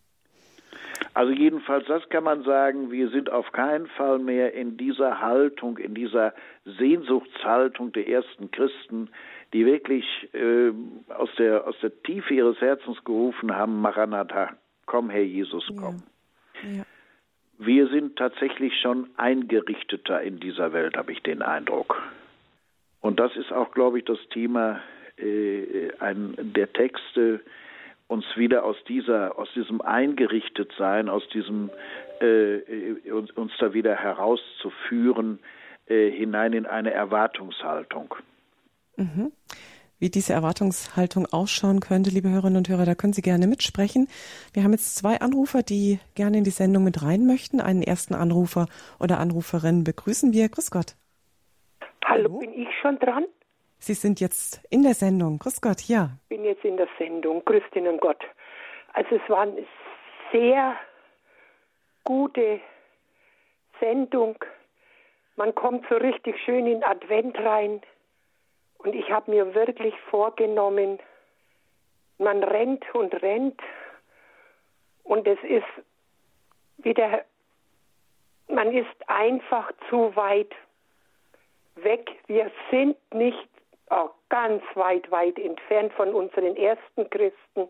Also jedenfalls, das kann man sagen, wir sind auf keinen Fall mehr in dieser Haltung, in dieser Sehnsuchtshaltung der ersten Christen, die wirklich äh, aus, der, aus der Tiefe ihres Herzens gerufen haben, Maranatha, komm Herr Jesus, komm. Ja. Ja. Wir sind tatsächlich schon eingerichteter in dieser Welt, habe ich den Eindruck. Und das ist auch, glaube ich, das Thema äh, ein, der Texte, uns wieder aus dieser, aus diesem Eingerichtetsein, aus diesem äh, uns, uns, da wieder herauszuführen, äh, hinein in eine Erwartungshaltung. Mhm. Wie diese Erwartungshaltung ausschauen könnte, liebe Hörerinnen und Hörer, da können Sie gerne mitsprechen. Wir haben jetzt zwei Anrufer, die gerne in die Sendung mit rein möchten. Einen ersten Anrufer oder Anruferin begrüßen wir. Grüß Gott. Hallo, Hallo? bin ich schon dran? Sie sind jetzt in der Sendung. Grüß Gott, ja. Ich bin jetzt in der Sendung. Grüß Ihnen Gott. Also es war eine sehr gute Sendung. Man kommt so richtig schön in Advent rein. Und ich habe mir wirklich vorgenommen, man rennt und rennt. Und es ist wieder, man ist einfach zu weit weg. Wir sind nicht auch ganz weit, weit entfernt von unseren ersten Christen.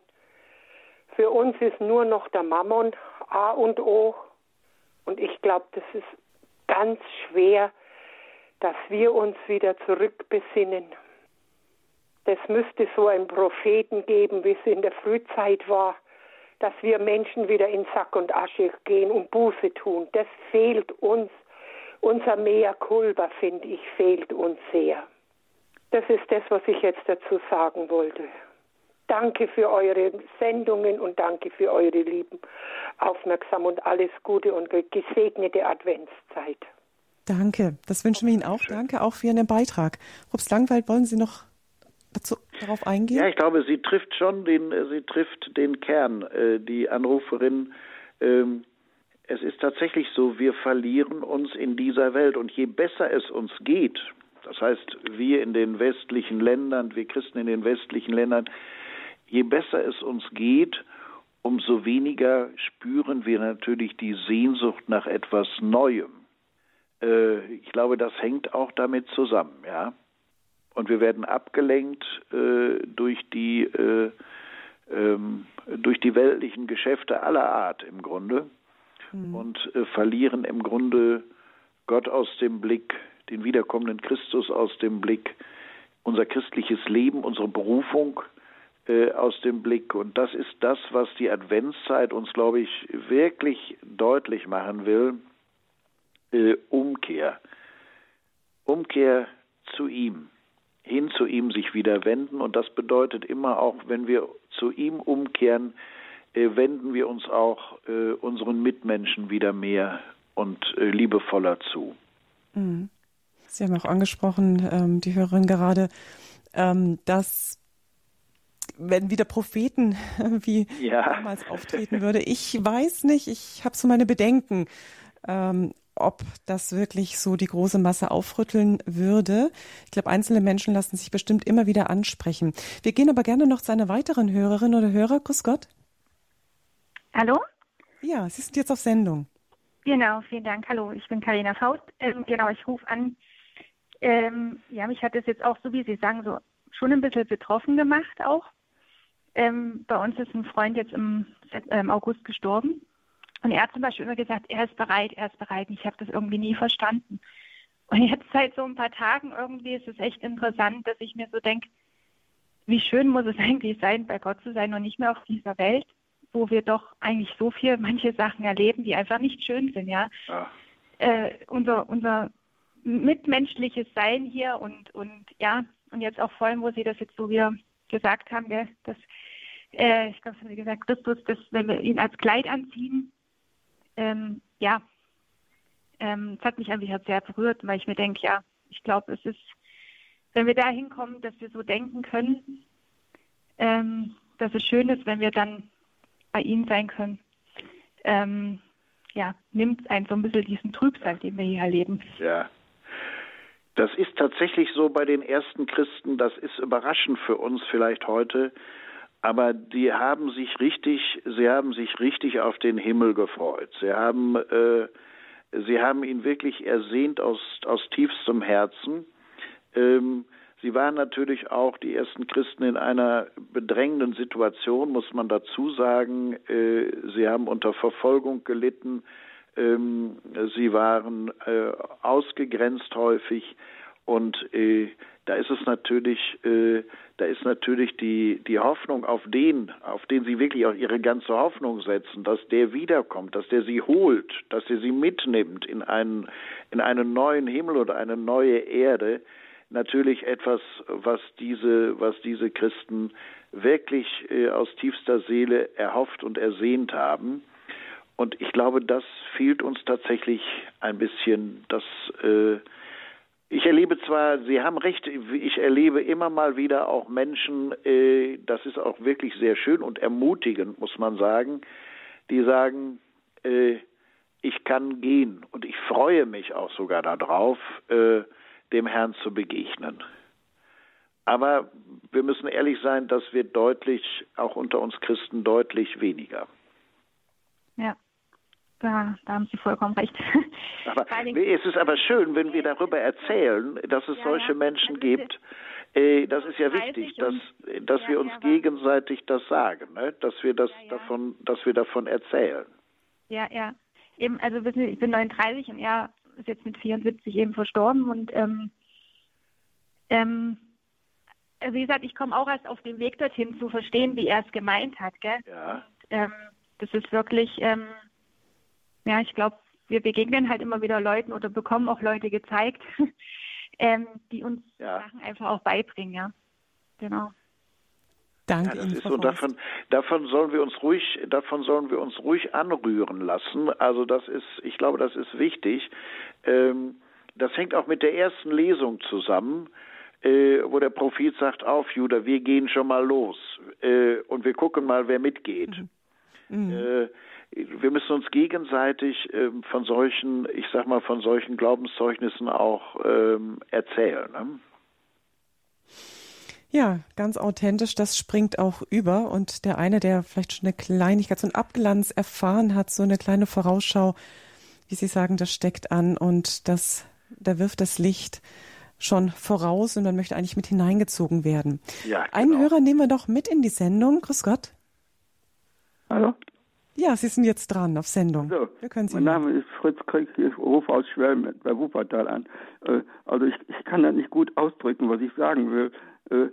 Für uns ist nur noch der Mammon A und O. Und ich glaube, das ist ganz schwer, dass wir uns wieder zurückbesinnen. Das müsste so einen Propheten geben, wie es in der Frühzeit war, dass wir Menschen wieder in Sack und Asche gehen und Buße tun. Das fehlt uns. Unser Mea culpa, finde ich, fehlt uns sehr. Das ist das, was ich jetzt dazu sagen wollte. Danke für eure Sendungen und danke für eure lieben Aufmerksam und alles Gute und gesegnete Adventszeit. Danke, das wünschen wir Ihnen auch. Danke auch für Ihren Beitrag. Rups Langwald, wollen Sie noch dazu, darauf eingehen? Ja, ich glaube, sie trifft schon den, äh, sie trifft den Kern. Äh, die Anruferin, ähm, es ist tatsächlich so, wir verlieren uns in dieser Welt und je besser es uns geht, das heißt, wir in den westlichen Ländern, wir Christen in den westlichen Ländern, je besser es uns geht, umso weniger spüren wir natürlich die Sehnsucht nach etwas Neuem. Äh, ich glaube, das hängt auch damit zusammen, ja. Und wir werden abgelenkt äh, durch die äh, ähm, durch die weltlichen Geschäfte aller Art im Grunde mhm. und äh, verlieren im Grunde Gott aus dem Blick, den wiederkommenden Christus aus dem Blick, unser christliches Leben, unsere Berufung äh, aus dem Blick. Und das ist das, was die Adventszeit uns, glaube ich, wirklich deutlich machen will. Äh, Umkehr. Umkehr zu ihm hin zu ihm sich wieder wenden. Und das bedeutet immer auch, wenn wir zu ihm umkehren, äh, wenden wir uns auch äh, unseren Mitmenschen wieder mehr und äh, liebevoller zu. Mhm. Sie haben auch angesprochen, ähm, die Hörerin gerade, ähm, dass wenn wieder Propheten wie ja. damals auftreten würde. Ich weiß nicht, ich habe so meine Bedenken. Ähm, ob das wirklich so die große Masse aufrütteln würde. Ich glaube, einzelne Menschen lassen sich bestimmt immer wieder ansprechen. Wir gehen aber gerne noch zu einer weiteren Hörerin oder Hörer. Grüß Gott. Hallo? Ja, Sie sind jetzt auf Sendung. Genau, vielen Dank. Hallo, ich bin Karina Faust. Ähm, genau, ich rufe an. Ähm, ja, mich hat es jetzt auch, so wie Sie sagen, so schon ein bisschen betroffen gemacht auch. Ähm, bei uns ist ein Freund jetzt im, im August gestorben und er hat zum Beispiel immer gesagt, er ist bereit, er ist bereit. Und ich habe das irgendwie nie verstanden. Und jetzt seit so ein paar Tagen irgendwie ist es echt interessant, dass ich mir so denke, wie schön muss es eigentlich sein, bei Gott zu sein und nicht mehr auf dieser Welt, wo wir doch eigentlich so viel, manche Sachen erleben, die einfach nicht schön sind, ja. ja. Äh, unser, unser mitmenschliches Sein hier und, und ja, und jetzt auch vor allem, wo Sie das jetzt so wieder gesagt haben, gell, dass, äh, ich glaube, Sie haben gesagt, Christus, dass wenn wir ihn als Kleid anziehen, ähm, ja, ähm, es hat mich einfach sehr berührt, weil ich mir denke, ja, ich glaube, es ist, wenn wir dahin kommen, dass wir so denken können, ähm, dass es schön ist, wenn wir dann bei ihnen sein können, ähm, ja, nimmt einen so ein bisschen diesen Trübsal, den wir hier erleben. Ja. Das ist tatsächlich so bei den ersten Christen, das ist überraschend für uns vielleicht heute, aber die haben sich richtig, sie haben sich richtig auf den Himmel gefreut. Sie haben, äh, sie haben ihn wirklich ersehnt aus, aus tiefstem Herzen. Ähm, sie waren natürlich auch die ersten Christen in einer bedrängenden Situation, muss man dazu sagen. Äh, sie haben unter Verfolgung gelitten. Ähm, sie waren äh, ausgegrenzt häufig und äh, da ist es natürlich, äh, da ist natürlich die, die Hoffnung auf den, auf den sie wirklich auch ihre ganze Hoffnung setzen, dass der wiederkommt, dass der sie holt, dass er sie mitnimmt in einen, in einen neuen Himmel oder eine neue Erde, natürlich etwas, was diese, was diese Christen wirklich äh, aus tiefster Seele erhofft und ersehnt haben. Und ich glaube, das fehlt uns tatsächlich ein bisschen, dass äh, ich erlebe zwar, Sie haben recht, ich erlebe immer mal wieder auch Menschen, äh, das ist auch wirklich sehr schön und ermutigend, muss man sagen, die sagen, äh, ich kann gehen und ich freue mich auch sogar darauf, äh, dem Herrn zu begegnen. Aber wir müssen ehrlich sein, das wird deutlich, auch unter uns Christen, deutlich weniger. Ja. Da, da haben Sie vollkommen recht. Aber es ist aber schön, wenn wir darüber erzählen, dass es ja, solche ja. Menschen das gibt. Äh, das ist ja wichtig, dass, dass ja, wir uns gegenseitig das sagen, ne? dass wir das davon, dass wir davon erzählen. Ja, ja. Eben, also wissen Sie, ich bin 39 und er ist jetzt mit 74 eben verstorben und ähm, ähm, also wie gesagt, ich komme auch erst auf den Weg dorthin zu verstehen, wie er es gemeint hat, gell? Ja. Und, ähm, das ist wirklich ähm, ja, ich glaube, wir begegnen halt immer wieder Leuten oder bekommen auch Leute gezeigt, ähm, die uns ja. Sachen einfach auch beibringen, ja. Genau. Danke ja, das ist so, davon, davon sollen wir uns ruhig, davon sollen wir uns ruhig anrühren lassen. Also das ist, ich glaube, das ist wichtig. Ähm, das hängt auch mit der ersten Lesung zusammen, äh, wo der Prophet sagt, auf Judah, wir gehen schon mal los äh, und wir gucken mal, wer mitgeht. Mhm. Mhm. Äh, wir müssen uns gegenseitig ähm, von solchen, ich sag mal, von solchen Glaubenszeugnissen auch ähm, erzählen. Ne? Ja, ganz authentisch, das springt auch über. Und der eine, der vielleicht schon eine Kleinigkeit, so ein Abglanz erfahren hat, so eine kleine Vorausschau wie Sie sagen, das steckt an und das, da wirft das Licht schon voraus und man möchte eigentlich mit hineingezogen werden. Ja, genau. Einen Hörer nehmen wir doch mit in die Sendung. Grüß Gott. Hallo? Ja, Sie sind jetzt dran auf Sendung. So, Wir können Sie mein Name ist Fritz Krieg, ich rufe aus Schwelm bei Wuppertal an. Äh, also ich, ich kann das nicht gut ausdrücken, was ich sagen will. Äh,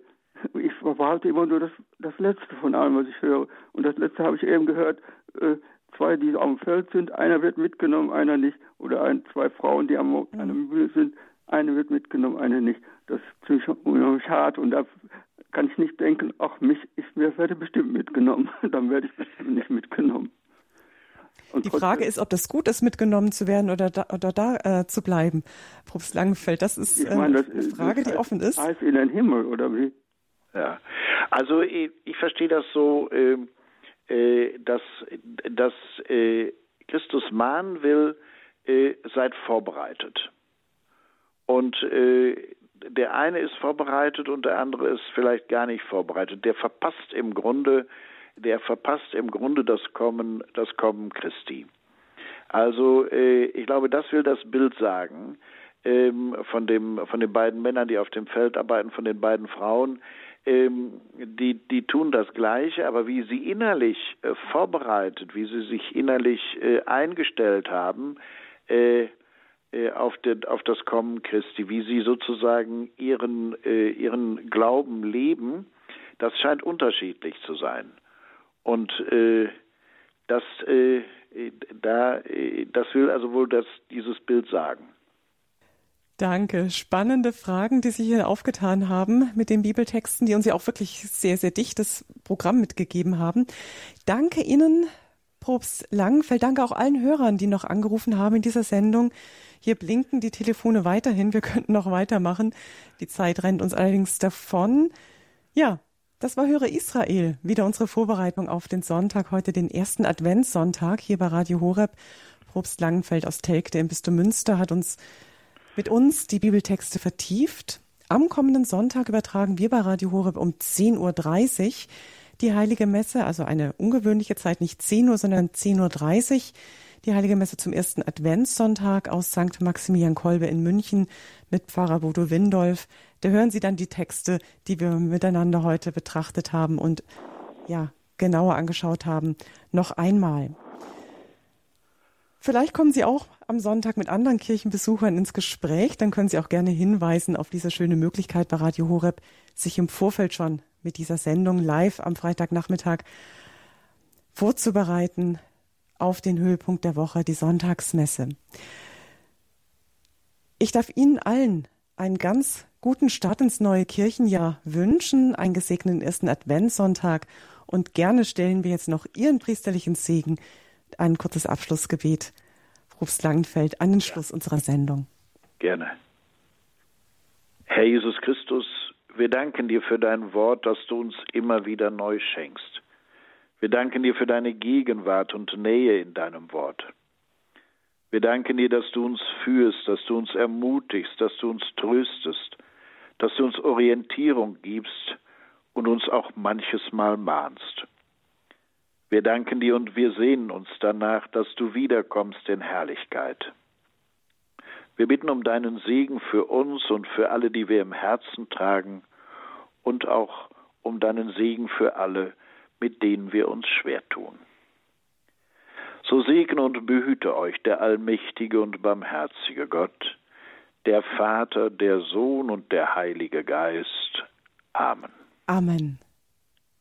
ich behalte immer nur das, das Letzte von allem, was ich höre. Und das Letzte habe ich eben gehört, äh, zwei, die auf dem Feld sind, einer wird mitgenommen, einer nicht. Oder ein, zwei Frauen, die am, mhm. an der Mühle sind, eine wird mitgenommen, eine nicht. Das ist ziemlich unheimlich hart und da kann ich nicht denken, ach, mich, ich werde bestimmt mitgenommen. Dann werde ich bestimmt nicht mitgenommen. Und die Frage ist, ob das gut ist, mitgenommen zu werden oder da, oder da äh, zu bleiben. Probst Langenfeld, das ist äh, meine, das, eine Frage, heißt, die offen ist. Heißt in den Himmel, oder wie? Ja, also ich, ich verstehe das so, äh, äh, dass, dass äh, Christus mahnen will, äh, seid vorbereitet. Und äh, der eine ist vorbereitet und der andere ist vielleicht gar nicht vorbereitet. Der verpasst im Grunde, der verpasst im Grunde das Kommen, das Kommen Christi. Also äh, ich glaube, das will das Bild sagen ähm, von dem von den beiden Männern, die auf dem Feld arbeiten, von den beiden Frauen. Ähm, die die tun das Gleiche, aber wie sie innerlich äh, vorbereitet, wie sie sich innerlich äh, eingestellt haben, auf, den, auf das Kommen Christi, wie sie sozusagen ihren, äh, ihren Glauben leben, das scheint unterschiedlich zu sein. Und äh, das, äh, da, äh, das will also wohl das, dieses Bild sagen. Danke. Spannende Fragen, die Sie hier aufgetan haben mit den Bibeltexten, die uns ja auch wirklich sehr, sehr dichtes Programm mitgegeben haben. Danke Ihnen, Probst Langfeld. Danke auch allen Hörern, die noch angerufen haben in dieser Sendung. Hier blinken die Telefone weiterhin. Wir könnten noch weitermachen. Die Zeit rennt uns allerdings davon. Ja, das war Höre Israel. Wieder unsere Vorbereitung auf den Sonntag, heute den ersten Adventssonntag hier bei Radio Horeb. Probst Langenfeld aus Telgte im Bistum Münster hat uns mit uns die Bibeltexte vertieft. Am kommenden Sonntag übertragen wir bei Radio Horeb um 10.30 Uhr die Heilige Messe, also eine ungewöhnliche Zeit, nicht 10 Uhr, sondern 10.30 Uhr die Heilige Messe zum ersten Adventssonntag aus St. Maximilian Kolbe in München mit Pfarrer Bodo Windolf. Da hören Sie dann die Texte, die wir miteinander heute betrachtet haben und ja, genauer angeschaut haben, noch einmal. Vielleicht kommen Sie auch am Sonntag mit anderen Kirchenbesuchern ins Gespräch. Dann können Sie auch gerne hinweisen auf diese schöne Möglichkeit bei Radio Horeb, sich im Vorfeld schon mit dieser Sendung live am Freitagnachmittag vorzubereiten, auf den Höhepunkt der Woche, die Sonntagsmesse. Ich darf Ihnen allen einen ganz guten Start ins neue Kirchenjahr wünschen, einen gesegneten ersten Adventssonntag und gerne stellen wir jetzt noch Ihren priesterlichen Segen, ein kurzes Abschlussgebet, Propst Langenfeld, an den Schluss unserer Sendung. Gerne. Herr Jesus Christus, wir danken dir für dein Wort, das du uns immer wieder neu schenkst. Wir danken dir für deine Gegenwart und Nähe in deinem Wort. Wir danken dir, dass du uns führst, dass du uns ermutigst, dass du uns tröstest, dass du uns Orientierung gibst und uns auch manches Mal mahnst. Wir danken dir und wir sehnen uns danach, dass du wiederkommst in Herrlichkeit. Wir bitten um deinen Segen für uns und für alle, die wir im Herzen tragen, und auch um deinen Segen für alle, mit denen wir uns schwer tun. So segne und behüte euch der allmächtige und barmherzige Gott, der Vater, der Sohn und der Heilige Geist. Amen. Amen.